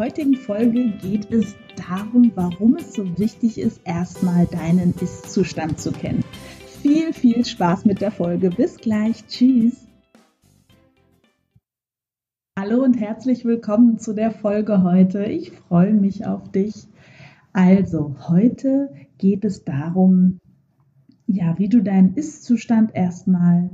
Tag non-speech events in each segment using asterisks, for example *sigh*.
heutigen Folge geht es darum, warum es so wichtig ist, erstmal deinen Ist-Zustand zu kennen. Viel, viel Spaß mit der Folge. Bis gleich. Tschüss. Hallo und herzlich willkommen zu der Folge heute. Ich freue mich auf dich. Also, heute geht es darum, ja, wie du deinen Ist-Zustand erstmal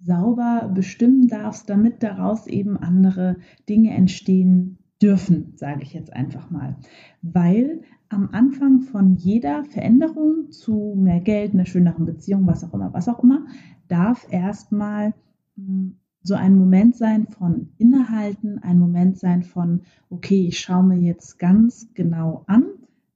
sauber bestimmen darfst, damit daraus eben andere Dinge entstehen dürfen, sage ich jetzt einfach mal. Weil am Anfang von jeder Veränderung zu mehr Geld, einer schöneren Beziehung, was auch immer, was auch immer, darf erstmal hm, so ein Moment sein von Innehalten, ein Moment sein von, okay, ich schaue mir jetzt ganz genau an,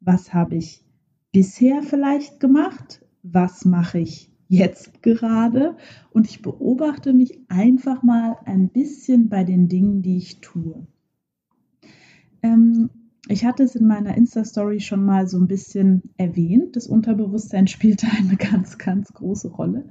was habe ich bisher vielleicht gemacht, was mache ich jetzt gerade und ich beobachte mich einfach mal ein bisschen bei den Dingen, die ich tue. Ähm, ich hatte es in meiner Insta-Story schon mal so ein bisschen erwähnt. Das Unterbewusstsein *laughs* spielte eine ganz, ganz große Rolle.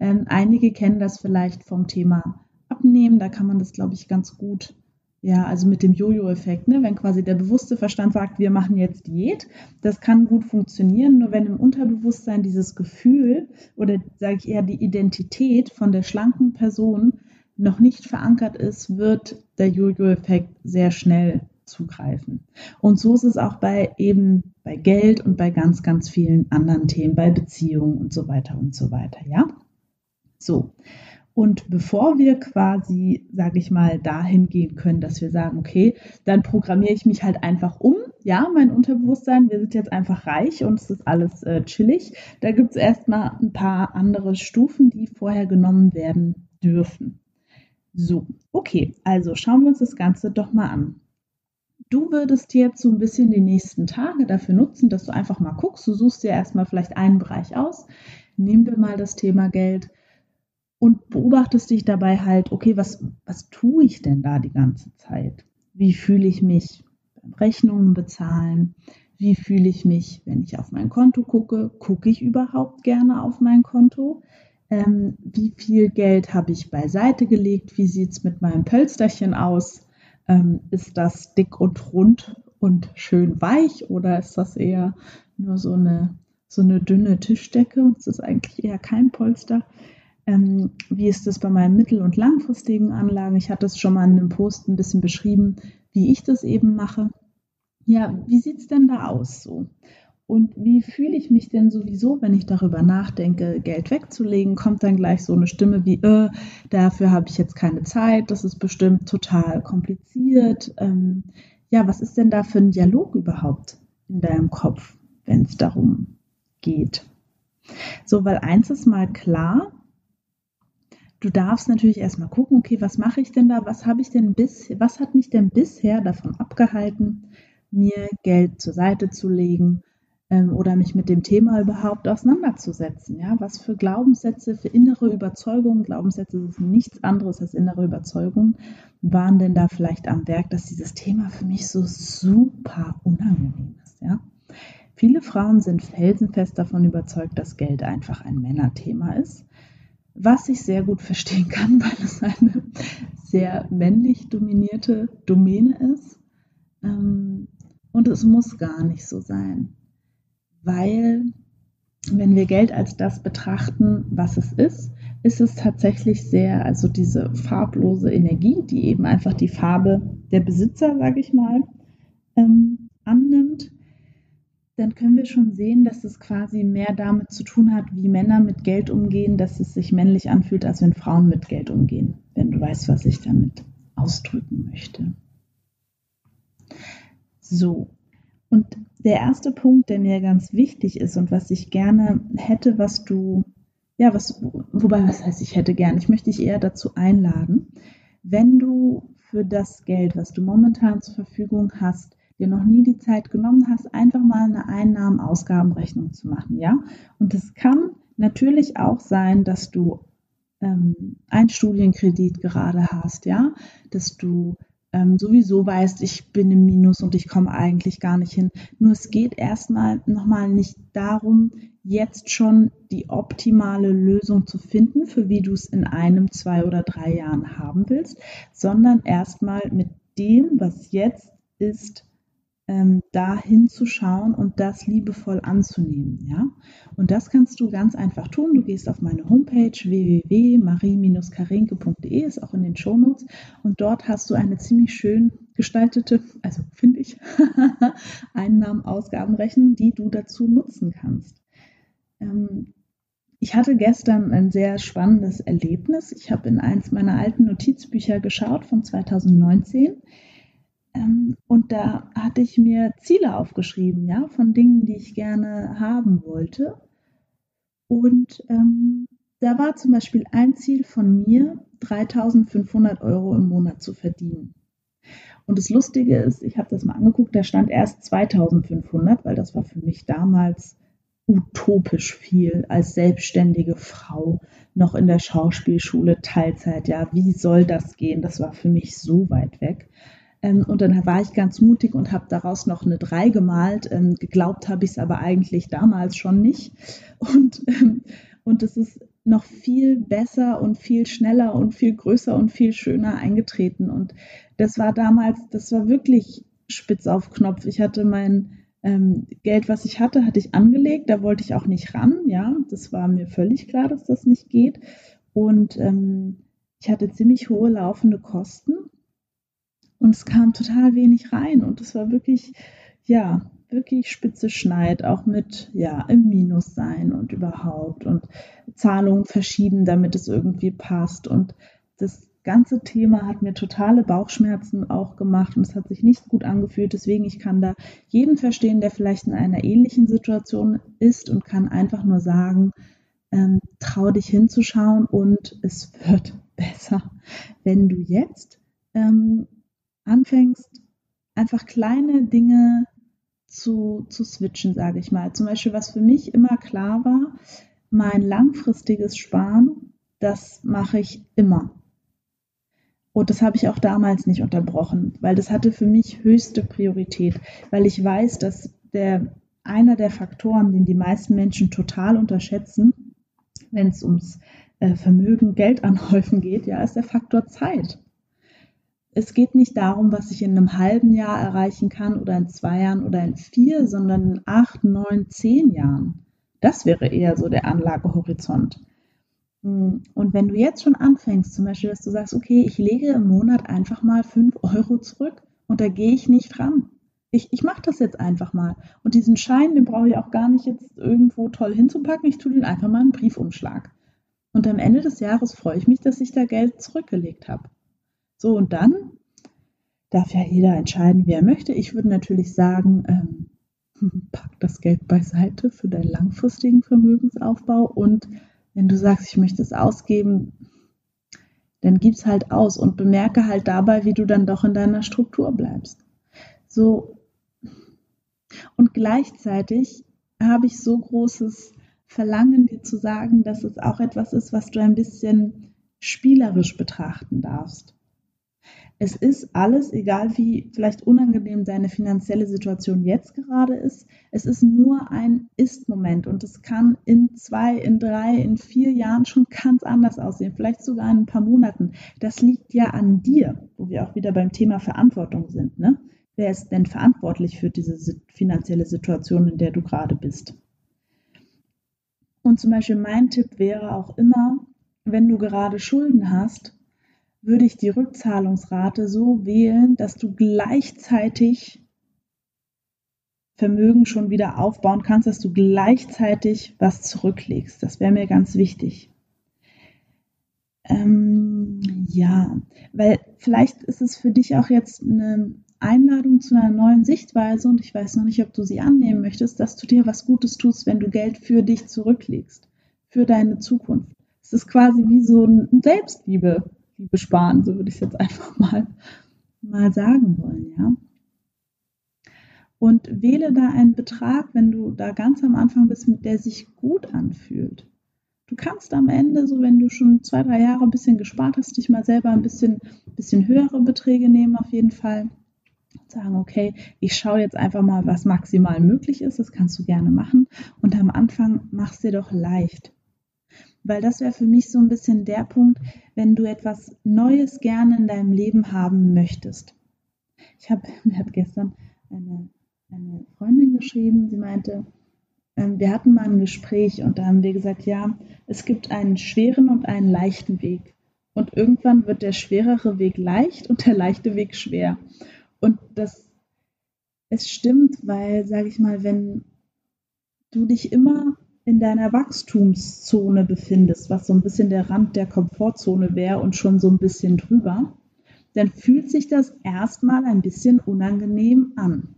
Ähm, einige kennen das vielleicht vom Thema Abnehmen. Da kann man das, glaube ich, ganz gut ja, also mit dem Jojo-Effekt, ne? wenn quasi der bewusste Verstand sagt, wir machen jetzt Diät, das kann gut funktionieren, nur wenn im Unterbewusstsein dieses Gefühl oder sage ich eher die Identität von der schlanken Person noch nicht verankert ist, wird der Jojo-Effekt sehr schnell zugreifen. Und so ist es auch bei eben bei Geld und bei ganz, ganz vielen anderen Themen, bei Beziehungen und so weiter und so weiter, ja? So. Und bevor wir quasi, sage ich mal, dahin gehen können, dass wir sagen, okay, dann programmiere ich mich halt einfach um. Ja, mein Unterbewusstsein, wir sind jetzt einfach reich und es ist alles äh, chillig. Da gibt es erstmal ein paar andere Stufen, die vorher genommen werden dürfen. So, okay, also schauen wir uns das Ganze doch mal an. Du würdest jetzt so ein bisschen die nächsten Tage dafür nutzen, dass du einfach mal guckst. Du suchst dir erstmal vielleicht einen Bereich aus. Nehmen wir mal das Thema Geld und beobachtest dich dabei halt, okay, was, was tue ich denn da die ganze Zeit? Wie fühle ich mich beim Rechnungen bezahlen? Wie fühle ich mich, wenn ich auf mein Konto gucke? Gucke ich überhaupt gerne auf mein Konto? Ähm, wie viel Geld habe ich beiseite gelegt? Wie sieht es mit meinem Pölsterchen aus? Ähm, ist das dick und rund und schön weich oder ist das eher nur so eine, so eine dünne Tischdecke und es ist eigentlich eher kein Polster? Ähm, wie ist das bei meinen mittel- und langfristigen Anlagen? Ich hatte es schon mal in einem Post ein bisschen beschrieben, wie ich das eben mache. Ja, wie sieht es denn da aus so? Und wie fühle ich mich denn sowieso, wenn ich darüber nachdenke, Geld wegzulegen? Kommt dann gleich so eine Stimme wie, äh, dafür habe ich jetzt keine Zeit, das ist bestimmt total kompliziert. Ähm, ja, was ist denn da für ein Dialog überhaupt in deinem Kopf, wenn es darum geht? So, weil eins ist mal klar, du darfst natürlich erstmal gucken, okay, was mache ich denn da? Was habe ich denn bis, was hat mich denn bisher davon abgehalten, mir Geld zur Seite zu legen oder mich mit dem Thema überhaupt auseinanderzusetzen? Ja, was für Glaubenssätze, für innere Überzeugungen, Glaubenssätze sind nichts anderes als innere Überzeugungen, waren denn da vielleicht am Werk, dass dieses Thema für mich so super unangenehm ist? Ja. Viele Frauen sind felsenfest davon überzeugt, dass Geld einfach ein Männerthema ist was ich sehr gut verstehen kann, *laughs* weil es eine sehr männlich dominierte Domäne ist. Ähm, und es muss gar nicht so sein, weil wenn wir Geld als das betrachten, was es ist, ist es tatsächlich sehr, also diese farblose Energie, die eben einfach die Farbe der Besitzer, sage ich mal, ähm, annimmt dann können wir schon sehen, dass es quasi mehr damit zu tun hat, wie Männer mit Geld umgehen, dass es sich männlich anfühlt, als wenn Frauen mit Geld umgehen, wenn du weißt, was ich damit ausdrücken möchte. So, und der erste Punkt, der mir ganz wichtig ist und was ich gerne hätte, was du, ja, was, wobei, was heißt, ich hätte gerne, ich möchte dich eher dazu einladen, wenn du für das Geld, was du momentan zur Verfügung hast, dir noch nie die Zeit genommen hast, einfach mal eine Einnahmen-Ausgabenrechnung zu machen, ja. Und es kann natürlich auch sein, dass du ähm, einen Studienkredit gerade hast, ja, dass du ähm, sowieso weißt, ich bin im Minus und ich komme eigentlich gar nicht hin. Nur es geht erstmal nochmal nicht darum, jetzt schon die optimale Lösung zu finden, für wie du es in einem, zwei oder drei Jahren haben willst, sondern erstmal mit dem, was jetzt ist, ähm, da hinzuschauen und das liebevoll anzunehmen. Ja? Und das kannst du ganz einfach tun. Du gehst auf meine Homepage www.marie-karenke.de, ist auch in den Shownotes. Und dort hast du eine ziemlich schön gestaltete, also finde ich, *laughs* Einnahmen-Ausgabenrechnung, die du dazu nutzen kannst. Ähm, ich hatte gestern ein sehr spannendes Erlebnis. Ich habe in eins meiner alten Notizbücher geschaut von 2019 ähm, und da hatte ich mir Ziele aufgeschrieben, ja, von Dingen, die ich gerne haben wollte. Und ähm, da war zum Beispiel ein Ziel von mir, 3500 Euro im Monat zu verdienen. Und das Lustige ist, ich habe das mal angeguckt, da stand erst 2500, weil das war für mich damals utopisch viel als selbstständige Frau noch in der Schauspielschule Teilzeit. Ja, wie soll das gehen? Das war für mich so weit weg. Ähm, und dann war ich ganz mutig und habe daraus noch eine 3 gemalt. Ähm, geglaubt habe ich es aber eigentlich damals schon nicht. Und, ähm, und es ist noch viel besser und viel schneller und viel größer und viel schöner eingetreten. Und das war damals, das war wirklich spitz auf Knopf. Ich hatte mein ähm, Geld, was ich hatte, hatte ich angelegt. Da wollte ich auch nicht ran. Ja, das war mir völlig klar, dass das nicht geht. Und ähm, ich hatte ziemlich hohe laufende Kosten und es kam total wenig rein und es war wirklich, ja, wirklich spitze Schneid, auch mit, ja, im Minus sein und überhaupt und Zahlungen verschieben, damit es irgendwie passt. Und das ganze Thema hat mir totale Bauchschmerzen auch gemacht und es hat sich nicht gut angefühlt. Deswegen, ich kann da jeden verstehen, der vielleicht in einer ähnlichen Situation ist und kann einfach nur sagen, ähm, trau dich hinzuschauen und es wird *laughs* besser, wenn du jetzt ähm, anfängst, einfach kleine Dinge zu, zu switchen, sage ich mal. Zum Beispiel, was für mich immer klar war, mein langfristiges Sparen, das mache ich immer. Und das habe ich auch damals nicht unterbrochen, weil das hatte für mich höchste Priorität, weil ich weiß, dass der einer der Faktoren, den die meisten Menschen total unterschätzen, wenn es ums äh, Vermögen, Geld anhäufen geht, ja, ist der Faktor Zeit es geht nicht darum, was ich in einem halben Jahr erreichen kann oder in zwei Jahren oder in vier, sondern in acht, neun, zehn Jahren. Das wäre eher so der Anlagehorizont. Hm, und wenn du jetzt schon anfängst, zum Beispiel, dass du sagst, okay, ich lege im Monat einfach mal fünf Euro zurück und da gehe ich nicht ran. Ich, ich mache das jetzt einfach mal. Und diesen Schein, den brauche ich auch gar nicht jetzt irgendwo toll hinzupacken. Ich tue den einfach mal in einen Briefumschlag. Und am Ende des Jahres freue ich mich, dass ich da Geld zurückgelegt habe. So, und dann darf ja jeder entscheiden, wie er möchte. Ich würde natürlich sagen, ähm, *laughs* pack das Geld beiseite für deinen langfristigen Vermögensaufbau und wenn du sagst, ich möchte es ausgeben, dann gib es halt aus und bemerke halt dabei, wie du dann doch in deiner Struktur bleibst. So. Und gleichzeitig habe ich so großes Verlangen, dir zu sagen, dass es auch etwas ist, was du ein bisschen spielerisch betrachten darfst. Es ist alles, egal wie vielleicht unangenehm deine finanzielle Situation jetzt gerade ist, es ist nur ein Ist-Moment und es kann in zwei, in drei, in vier Jahren schon ganz anders aussehen, vielleicht sogar in ein paar Monaten. Das liegt ja an dir, wo wir auch wieder beim Thema Verantwortung sind. Ne? Wer ist denn verantwortlich für diese finanzielle Situation, in der du gerade bist? Und zum Beispiel mein Tipp wäre auch immer, wenn du gerade Schulden hast, würde ich die Rückzahlungsrate so wählen, dass du gleichzeitig Vermögen schon wieder aufbauen kannst, dass du gleichzeitig was zurücklegst. Das wäre mir ganz wichtig. Ähm, ja, weil vielleicht ist es für dich auch jetzt eine Einladung zu einer neuen Sichtweise und ich weiß noch nicht, ob du sie annehmen möchtest, dass du dir was Gutes tust, wenn du Geld für dich zurücklegst, für deine Zukunft. Es ist quasi wie so ein Selbstliebe Liebe sparen, so würde ich es jetzt *laughs* einfach mal, mal sagen wollen, ja. Und wähle da einen Betrag, wenn du da ganz am Anfang bist, der sich gut anfühlt. Du kannst am Ende, so wenn du schon zwei, drei Jahre ein bisschen gespart hast, dich mal selber ein bisschen, bisschen höhere Beträge nehmen, auf jeden Fall. Und sagen, okay, ich schaue jetzt einfach mal, was maximal möglich ist. Das kannst du gerne machen. Und am Anfang mach es dir doch leicht. Weil das wäre für mich so ein bisschen der Punkt, wenn du etwas Neues gerne in deinem Leben haben möchtest. ich habe, *laughs* mir hat gestern eine, eine Freundin geschrieben, sie meinte, ähm, wir hatten mal ein Gespräch und da haben wir gesagt, ja, es gibt einen schweren und einen leichten Weg. Und irgendwann wird der schwerere Weg leicht und der leichte Weg schwer. Und das, es stimmt, weil, sage ich mal, wenn du dich immer in deiner Wachstumszone befindest, was so ein bisschen der Rand der Komfortzone wäre und schon so ein bisschen drüber, dann fühlt sich das erstmal ein bisschen unangenehm an.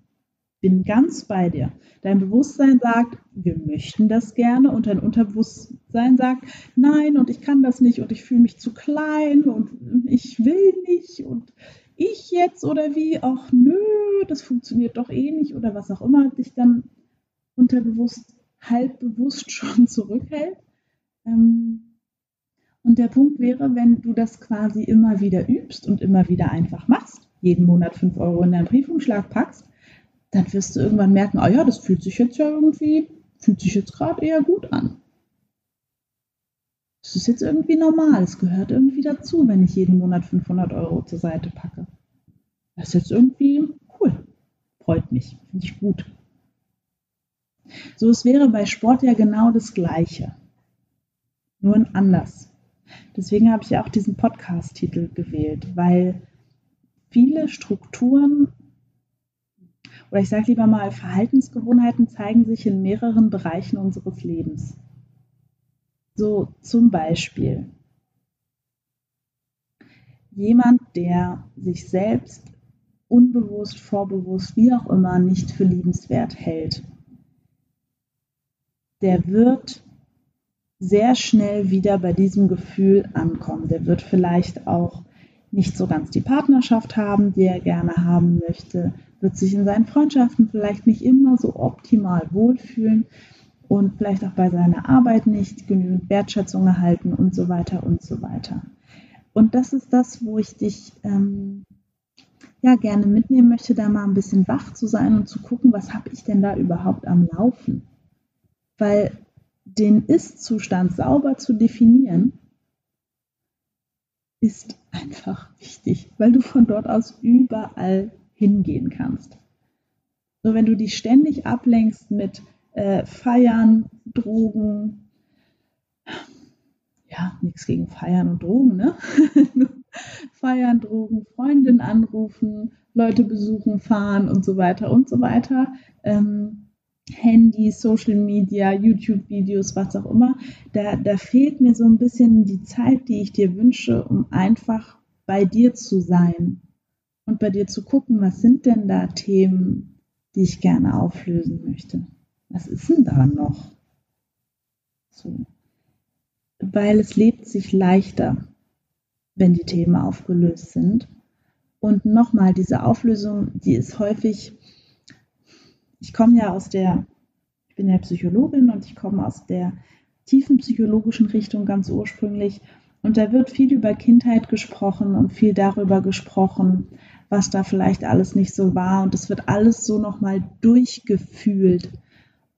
Bin ganz bei dir. Dein Bewusstsein sagt, wir möchten das gerne und dein Unterbewusstsein sagt, nein und ich kann das nicht und ich fühle mich zu klein und ich will nicht und ich jetzt oder wie, ach nö, das funktioniert doch eh nicht oder was auch immer dich dann unterbewusst halb bewusst *laughs* schon zurückhält. Ähm, und der Punkt wäre, wenn du das quasi immer wieder übst und immer wieder einfach machst, jeden Monat 5 Euro in deinen Briefumschlag packst, dann wirst du irgendwann merken, ah ja, das fühlt sich jetzt ja irgendwie, fühlt sich jetzt gerade eher gut an. Das ist jetzt irgendwie normal, es gehört irgendwie dazu, wenn ich jeden Monat 500 Euro zur Seite packe. Das ist jetzt irgendwie cool, freut mich, finde ich gut. So, es wäre bei Sport ja genau das Gleiche, nur ein anders. Deswegen habe ich auch diesen Podcast-Titel gewählt, weil viele Strukturen oder ich sage lieber mal, Verhaltensgewohnheiten zeigen sich in mehreren Bereichen unseres Lebens. So zum Beispiel jemand, der sich selbst unbewusst, vorbewusst, wie auch immer, nicht für liebenswert hält der wird sehr schnell wieder bei diesem Gefühl ankommen. Der wird vielleicht auch nicht so ganz die Partnerschaft haben, die er gerne haben möchte, wird sich in seinen Freundschaften vielleicht nicht immer so optimal wohlfühlen und vielleicht auch bei seiner Arbeit nicht genügend Wertschätzung erhalten und so weiter und so weiter. Und das ist das, wo ich dich ähm, ja gerne mitnehmen möchte, da mal ein bisschen wach zu sein und zu gucken, was habe ich denn da überhaupt am Laufen? Weil den Ist-Zustand sauber zu definieren, ist einfach wichtig, weil du von dort aus überall hingehen kannst. So, wenn du dich ständig ablenkst mit äh, Feiern, Drogen, ja, nichts gegen Feiern und Drogen, ne? *laughs* Feiern, Drogen, Freundin anrufen, Leute besuchen, fahren und so weiter und so weiter. Ähm, Handy, Social Media, YouTube-Videos, was auch immer, da, da fehlt mir so ein bisschen die Zeit, die ich dir wünsche, um einfach bei dir zu sein und bei dir zu gucken, was sind denn da Themen, die ich gerne auflösen möchte. Was ist denn da noch? So. Weil es lebt sich leichter, wenn die Themen aufgelöst sind. Und nochmal, diese Auflösung, die ist häufig ich komme ja aus der, ich bin ja Psychologin und ich komme aus der tiefen psychologischen Richtung ganz ursprünglich. Und da wird viel über Kindheit gesprochen und viel darüber gesprochen, was da vielleicht alles nicht so war. Und es wird alles so nochmal durchgefühlt.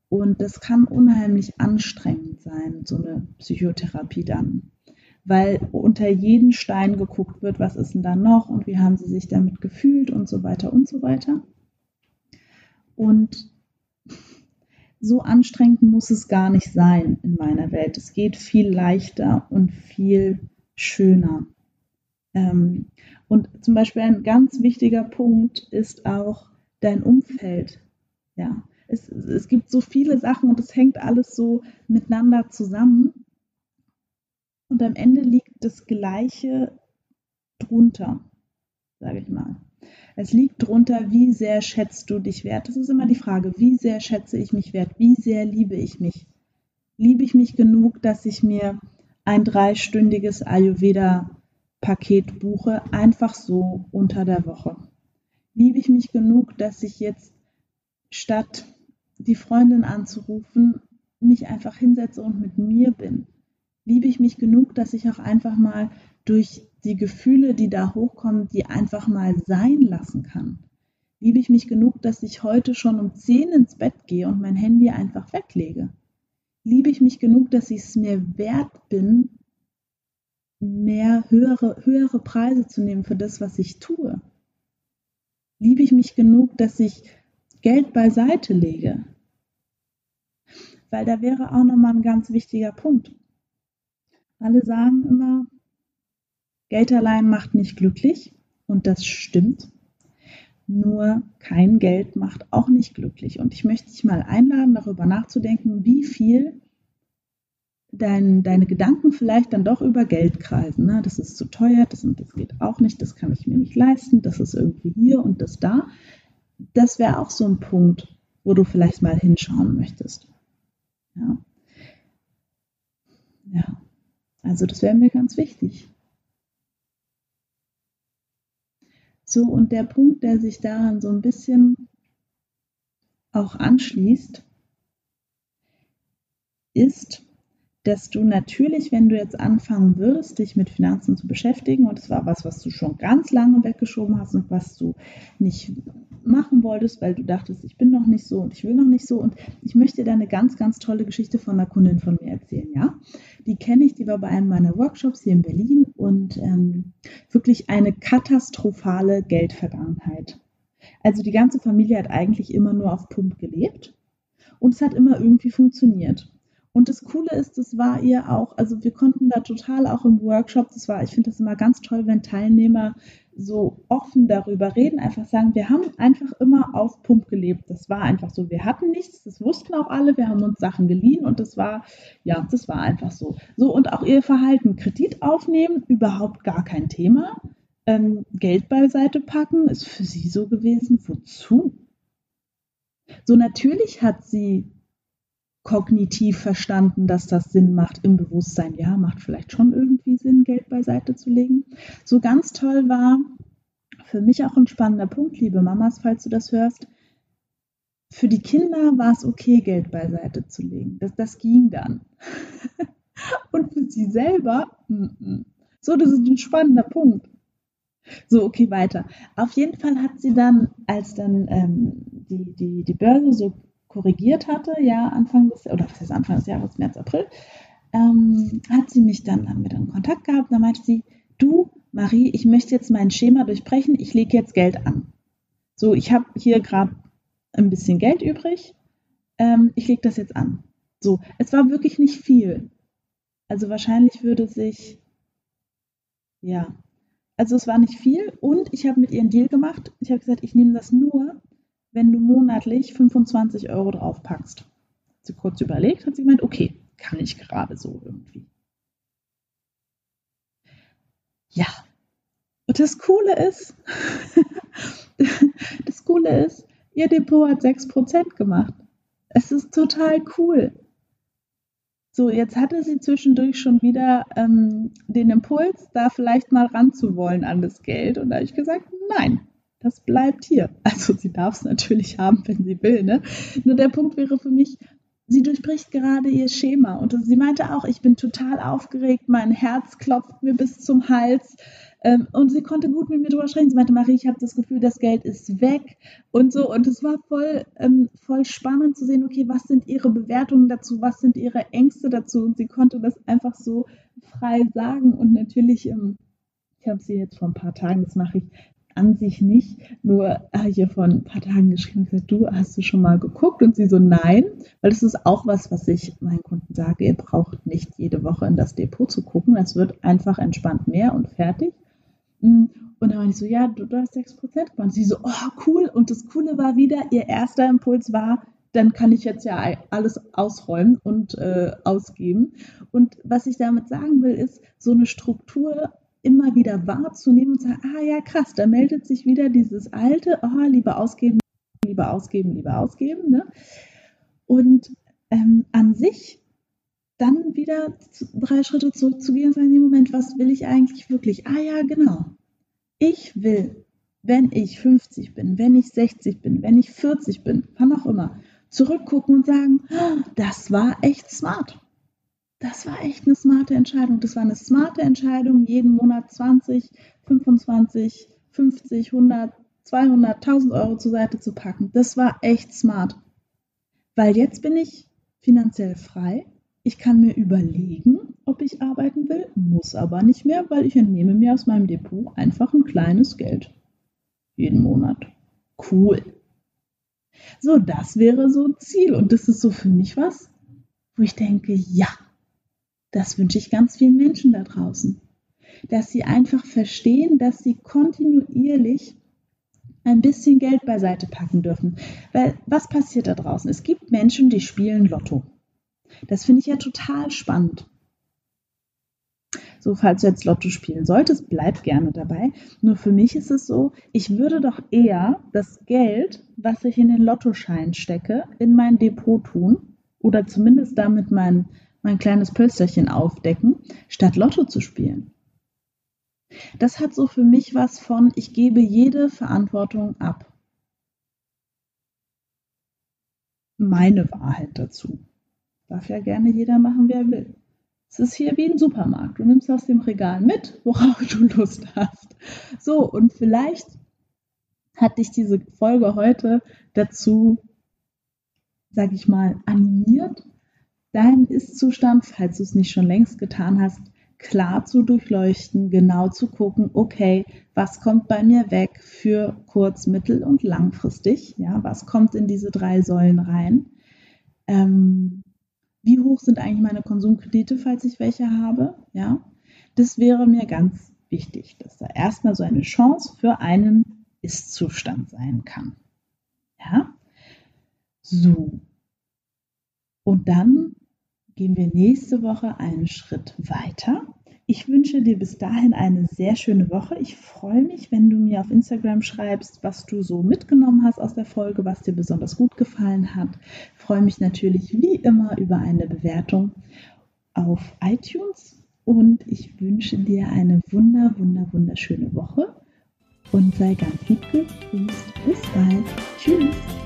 Und das kann unheimlich anstrengend sein, so eine Psychotherapie dann. Weil unter jeden Stein geguckt wird, was ist denn da noch und wie haben sie sich damit gefühlt und so weiter und so weiter. Und so anstrengend muss es gar nicht sein in meiner Welt. Es geht viel leichter und viel schöner. Ähm, und zum Beispiel ein ganz wichtiger Punkt ist auch dein Umfeld. Ja, es, es gibt so viele Sachen und es hängt alles so miteinander zusammen. Und am Ende liegt das Gleiche drunter, sage ich mal. Es liegt drunter, wie sehr schätzt du dich wert. Das ist immer die Frage, wie sehr schätze ich mich wert? Wie sehr liebe ich mich? Liebe ich mich genug, dass ich mir ein dreistündiges Ayurveda-Paket buche, einfach so unter der Woche? Liebe ich mich genug, dass ich jetzt statt die Freundin anzurufen, mich einfach hinsetze und mit mir bin? Liebe ich mich genug, dass ich auch einfach mal durch die Gefühle, die da hochkommen, die einfach mal sein lassen kann. Liebe ich mich genug, dass ich heute schon um 10 ins Bett gehe und mein Handy einfach weglege? Liebe ich mich genug, dass ich es mir wert bin, mehr höhere, höhere Preise zu nehmen für das, was ich tue? Liebe ich mich genug, dass ich Geld beiseite lege? Weil da wäre auch nochmal ein ganz wichtiger Punkt. Alle sagen immer, Geld allein macht nicht glücklich und das stimmt. Nur kein Geld macht auch nicht glücklich. Und ich möchte dich mal einladen, darüber nachzudenken, wie viel dein, deine Gedanken vielleicht dann doch über Geld kreisen. Ne? Das ist zu teuer, das, das geht auch nicht, das kann ich mir nicht leisten, das ist irgendwie hier und das da. Das wäre auch so ein Punkt, wo du vielleicht mal hinschauen möchtest. Ja. Ja. Also das wäre mir ganz wichtig. So, und der Punkt, der sich daran so ein bisschen auch anschließt, ist, dass du natürlich, wenn du jetzt anfangen würdest, dich mit Finanzen zu beschäftigen, und es war was, was du schon ganz lange weggeschoben hast und was du nicht machen wolltest, weil du dachtest, ich bin noch nicht so und ich will noch nicht so. Und ich möchte dir eine ganz, ganz tolle Geschichte von einer Kundin von mir erzählen, ja. Die kenne ich, die war bei einem meiner Workshops hier in Berlin und ähm, wirklich eine katastrophale Geldvergangenheit. Also die ganze Familie hat eigentlich immer nur auf Pump gelebt und es hat immer irgendwie funktioniert. Und das Coole ist, das war ihr auch, also wir konnten da total auch im Workshop, das war, ich finde das immer ganz toll, wenn Teilnehmer so offen darüber reden, einfach sagen, wir haben einfach immer auf Pump gelebt. Das war einfach so. Wir hatten nichts, das wussten auch alle, wir haben uns Sachen geliehen und das war, ja, das war einfach so. So und auch ihr Verhalten, Kredit aufnehmen, überhaupt gar kein Thema. Ähm, Geld beiseite packen, ist für sie so gewesen, wozu? So natürlich hat sie kognitiv verstanden, dass das Sinn macht im Bewusstsein. Ja, macht vielleicht schon irgendwie Sinn, Geld beiseite zu legen. So ganz toll war für mich auch ein spannender Punkt, liebe Mamas, falls du das hörst. Für die Kinder war es okay, Geld beiseite zu legen. Das, das ging dann. *laughs* Und für sie selber, m -m. so, das ist ein spannender Punkt. So, okay, weiter. Auf jeden Fall hat sie dann, als dann ähm, die, die, die Börse so korrigiert hatte, ja, Anfang des, oder was heißt Anfang des Jahres, März, April, ähm, hat sie mich dann, haben wir dann Kontakt gehabt, da meinte sie, du, Marie, ich möchte jetzt mein Schema durchbrechen, ich lege jetzt Geld an. So, ich habe hier gerade ein bisschen Geld übrig, ähm, ich lege das jetzt an. So, es war wirklich nicht viel. Also wahrscheinlich würde sich, ja, also es war nicht viel und ich habe mit ihr einen Deal gemacht. Ich habe gesagt, ich nehme das nur, wenn du monatlich 25 Euro draufpackst. Hat sie kurz überlegt, hat sie gemeint, okay, kann ich gerade so irgendwie. Ja, und das Coole ist, *laughs* das Coole ist, ihr Depot hat 6% gemacht. Es ist total cool. So, jetzt hatte sie zwischendurch schon wieder ähm, den Impuls, da vielleicht mal ranzuwollen an das Geld. Und da habe ich gesagt, nein, das bleibt hier. *laughs* Also sie darf es natürlich haben, wenn sie will. Ne? Nur der Punkt wäre für mich, sie durchbricht gerade ihr Schema. Und sie meinte auch, ich bin total aufgeregt, mein Herz klopft mir bis zum Hals. Ähm, und sie konnte gut mit mir drüber sprechen. Sie meinte, Marie, ich habe das Gefühl, das Geld ist weg und so. Und es war voll, ähm, voll spannend zu sehen, okay, was sind ihre Bewertungen dazu, was sind ihre Ängste dazu. Und sie konnte das einfach so frei sagen. Und natürlich, ähm, ich habe sie jetzt vor ein paar Tagen, das mache ich an sich nicht. Nur ich ihr vor ein paar Tagen geschrieben und gesagt, du hast du schon mal geguckt? Und sie so, nein, weil das ist auch was, was ich meinen Kunden sage, ihr braucht nicht jede Woche in das Depot zu gucken. Es wird einfach entspannt mehr und fertig. Mm, und dann war ich so, ja, du, du hast 6% gemacht. Und sie so, oh, cool. Und das Coole war wieder, ihr erster Impuls war, dann kann ich jetzt ja alles ausräumen und äh, ausgeben. Und was ich damit sagen will, ist, so eine Struktur immer wieder wahrzunehmen und zu sagen, ah ja, krass, da meldet sich wieder dieses alte, oh, lieber ausgeben, lieber ausgeben, lieber ausgeben. Ne? Und ähm, an sich dann wieder drei Schritte zurückzugehen und sagen, im Moment, was will ich eigentlich wirklich? Ah ja, genau. Ich will, wenn ich 50 bin, wenn ich 60 bin, wenn ich 40 bin, wann auch immer, zurückgucken und sagen, oh, das war echt smart das war echt eine smarte Entscheidung. Das war eine smarte Entscheidung, jeden Monat 20, 25, 50, 100, 200, 1000 Euro zur Seite zu packen. Das war echt smart. Weil jetzt bin ich finanziell frei. Ich kann mir überlegen, ob ich arbeiten will, muss aber nicht mehr, weil ich entnehme mir aus meinem Depot einfach ein kleines Geld jeden Monat. Cool. So, das wäre so ein Ziel und das ist so für mich was, wo ich denke, ja, das wünsche ich ganz vielen Menschen da draußen, dass sie einfach verstehen, dass sie kontinuierlich ein bisschen Geld beiseite packen dürfen. Weil was passiert da draußen? Es gibt Menschen, die spielen Lotto. Das finde ich ja total spannend. So, falls du jetzt Lotto spielen solltest, bleib gerne dabei. Nur für mich ist es so, ich würde doch eher das Geld, was ich in den Lottoschein stecke, in mein Depot tun oder zumindest damit mein, mein kleines Pölsterchen aufdecken, statt Lotto zu spielen. Das hat so für mich was von, ich gebe jede Verantwortung ab. Meine Wahrheit dazu. Darf ja gerne jeder machen, wer will. Es ist hier wie ein Supermarkt. Du nimmst aus dem Regal mit, worauf du Lust hast. So, und vielleicht hat dich diese Folge heute dazu, sag ich mal, animiert, deinen Ist-Zustand, falls du es nicht schon längst getan hast, klar zu durchleuchten, genau zu gucken, okay, was kommt bei mir weg für kurz-, mittel- und langfristig? Ja, was kommt in diese drei Säulen rein? Ähm, wie hoch sind eigentlich meine Konsumkredite, falls ich welche habe? Ja, das wäre mir ganz wichtig, dass da erstmal so eine Chance für einen Ist-Zustand sein kann. Ja, so. Und dann gehen wir nächste Woche einen Schritt weiter ich wünsche dir bis dahin eine sehr schöne Woche. Ich freue mich, wenn du mir auf Instagram schreibst, was du so mitgenommen hast aus der Folge, was dir besonders gut gefallen hat. Ich freue mich natürlich wie immer über eine Bewertung auf iTunes und ich wünsche dir eine wunder, wunder, wunderschöne Woche und sei ganz lieb gegrüßt. Bis bald. Tschüss.